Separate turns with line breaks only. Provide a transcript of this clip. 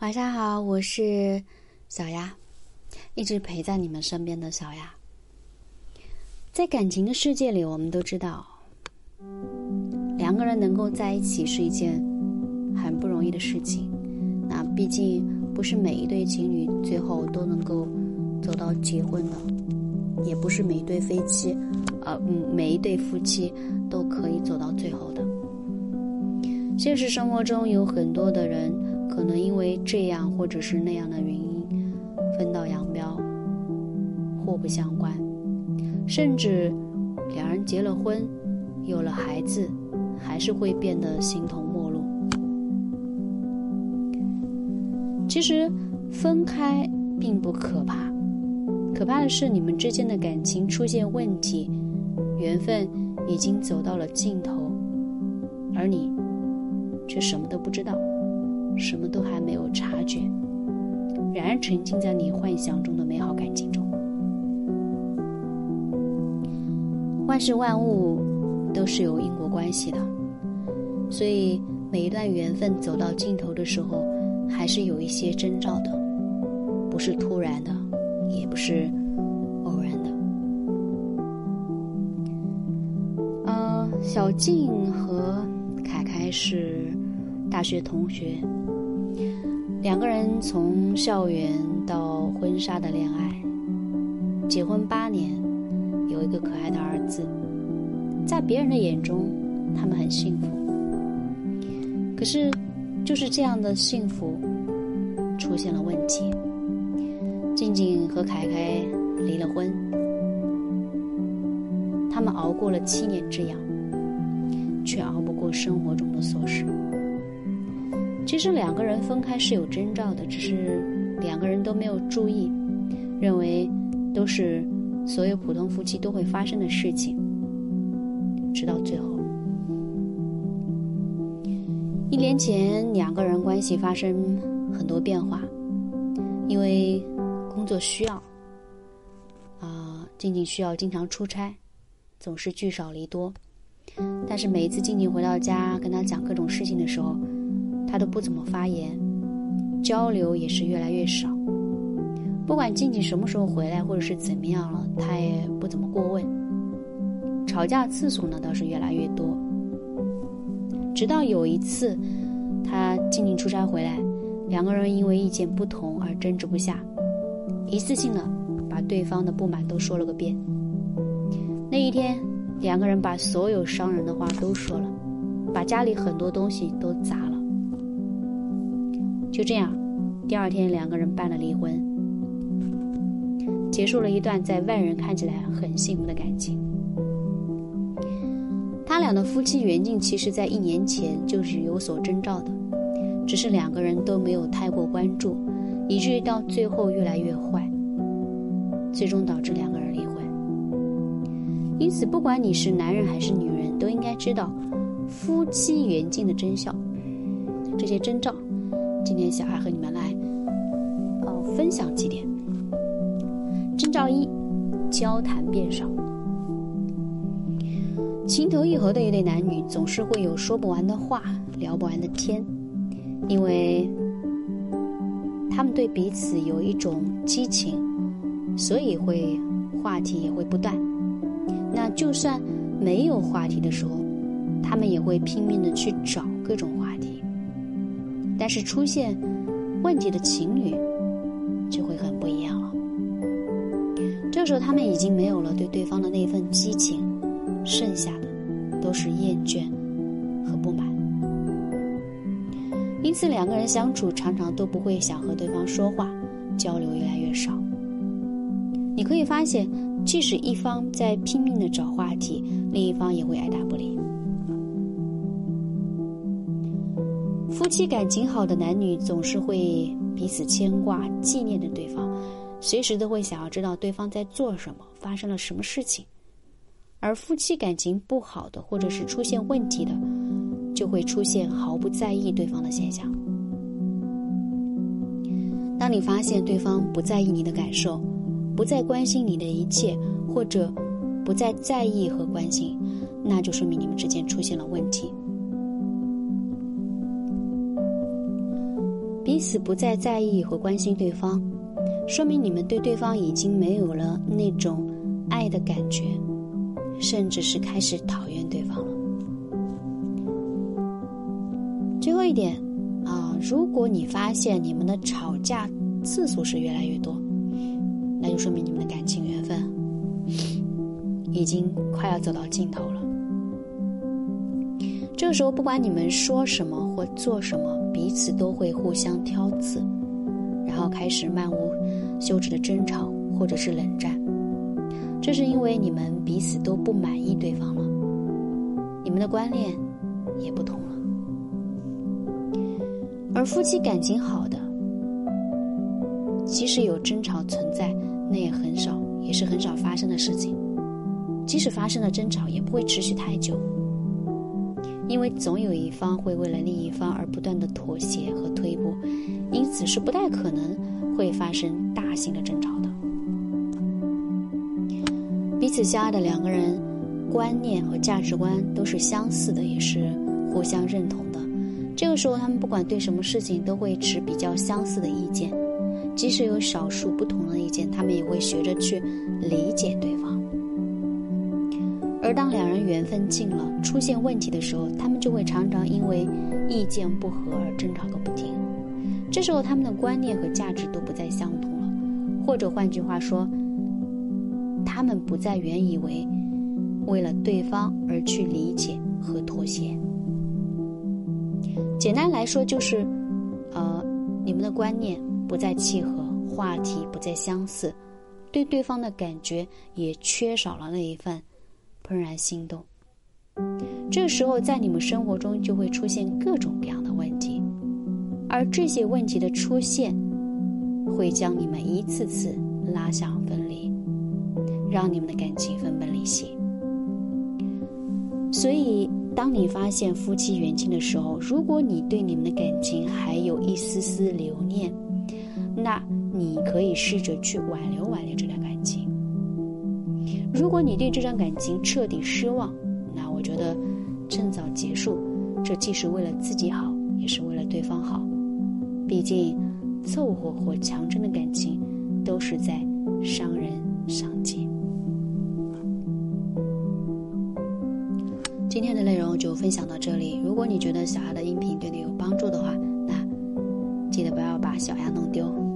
晚上好，我是小丫，一直陪在你们身边的小丫。在感情的世界里，我们都知道，两个人能够在一起是一件很不容易的事情。那毕竟不是每一对情侣最后都能够走到结婚的，也不是每一对夫妻，呃，每一对夫妻都可以走到最后的。现实生活中有很多的人。可能因为这样或者是那样的原因，分道扬镳，互不相关，甚至两人结了婚，有了孩子，还是会变得形同陌路。其实分开并不可怕，可怕的是你们之间的感情出现问题，缘分已经走到了尽头，而你却什么都不知道。什么都还没有察觉，然而沉浸在你幻想中的美好感情中。万事万物都是有因果关系的，所以每一段缘分走到尽头的时候，还是有一些征兆的，不是突然的，也不是偶然的。呃，小静和凯凯是大学同学。两个人从校园到婚纱的恋爱，结婚八年，有一个可爱的儿子，在别人的眼中，他们很幸福。可是，就是这样的幸福，出现了问题。静静和凯凯离了婚，他们熬过了七年之痒，却熬不过生活中的琐事。其实两个人分开是有征兆的，只是两个人都没有注意，认为都是所有普通夫妻都会发生的事情。直到最后，一年前两个人关系发生很多变化，因为工作需要，啊，静静需要经常出差，总是聚少离多，但是每一次静静回到家跟他讲各种事情的时候。他都不怎么发言，交流也是越来越少。不管静静什么时候回来，或者是怎么样了，他也不怎么过问。吵架次数呢倒是越来越多。直到有一次，他静静出差回来，两个人因为意见不同而争执不下，一次性的把对方的不满都说了个遍。那一天，两个人把所有伤人的话都说了，把家里很多东西都砸了。就这样，第二天两个人办了离婚，结束了一段在外人看起来很幸福的感情。他俩的夫妻缘尽，其实在一年前就是有所征兆的，只是两个人都没有太过关注，以至于到最后越来越坏，最终导致两个人离婚。因此，不管你是男人还是女人，都应该知道夫妻缘尽的征兆，这些征兆。今天小孩和你们来，呃，分享几点。征兆一：交谈变少。情投意合的一对男女，总是会有说不完的话，聊不完的天，因为他们对彼此有一种激情，所以会话题也会不断。那就算没有话题的时候，他们也会拼命的去找各种话题。但是出现问题的情侣就会很不一样了。这时候他们已经没有了对对方的那份激情，剩下的都是厌倦和不满。因此两个人相处常常都不会想和对方说话，交流越来越少。你可以发现，即使一方在拼命的找话题，另一方也会爱答不理。夫妻感情好的男女总是会彼此牵挂、纪念着对方，随时都会想要知道对方在做什么、发生了什么事情。而夫妻感情不好的，或者是出现问题的，就会出现毫不在意对方的现象。当你发现对方不在意你的感受，不再关心你的一切，或者不再在意和关心，那就说明你们之间出现了问题。彼此不再在意和关心对方，说明你们对对方已经没有了那种爱的感觉，甚至是开始讨厌对方了。最后一点啊，如果你发现你们的吵架次数是越来越多，那就说明你们的感情缘分已经快要走到尽头了。这个时候，不管你们说什么或做什么，彼此都会互相挑刺，然后开始漫无休止的争吵或者是冷战。这是因为你们彼此都不满意对方了，你们的观念也不同了。而夫妻感情好的，即使有争吵存在，那也很少，也是很少发生的事情。即使发生了争吵，也不会持续太久。因为总有一方会为了另一方而不断的妥协和退步，因此是不太可能会发生大型的争吵的。彼此相爱的两个人，观念和价值观都是相似的，也是互相认同的。这个时候，他们不管对什么事情都会持比较相似的意见，即使有少数不同的意见，他们也会学着去理解对方。而当两人缘分尽了，出现问题的时候，他们就会常常因为意见不合而争吵个不停。这时候，他们的观念和价值都不再相同了，或者换句话说，他们不再原以为为了对方而去理解和妥协。简单来说，就是，呃，你们的观念不再契合，话题不再相似，对对方的感觉也缺少了那一份。怦然心动，这时候在你们生活中就会出现各种各样的问题，而这些问题的出现，会将你们一次次拉向分离，让你们的感情分崩离析。所以，当你发现夫妻缘尽的时候，如果你对你们的感情还有一丝丝留念，那你可以试着去挽留挽留这段感情。如果你对这段感情彻底失望那我觉得趁早结束这既是为了自己好也是为了对方好。毕竟凑合或强撑的感情都是在伤人伤己。今天的内容就分享到这里如果你觉得小丫的音频对你有帮助的话那记得不要把小丫弄丢。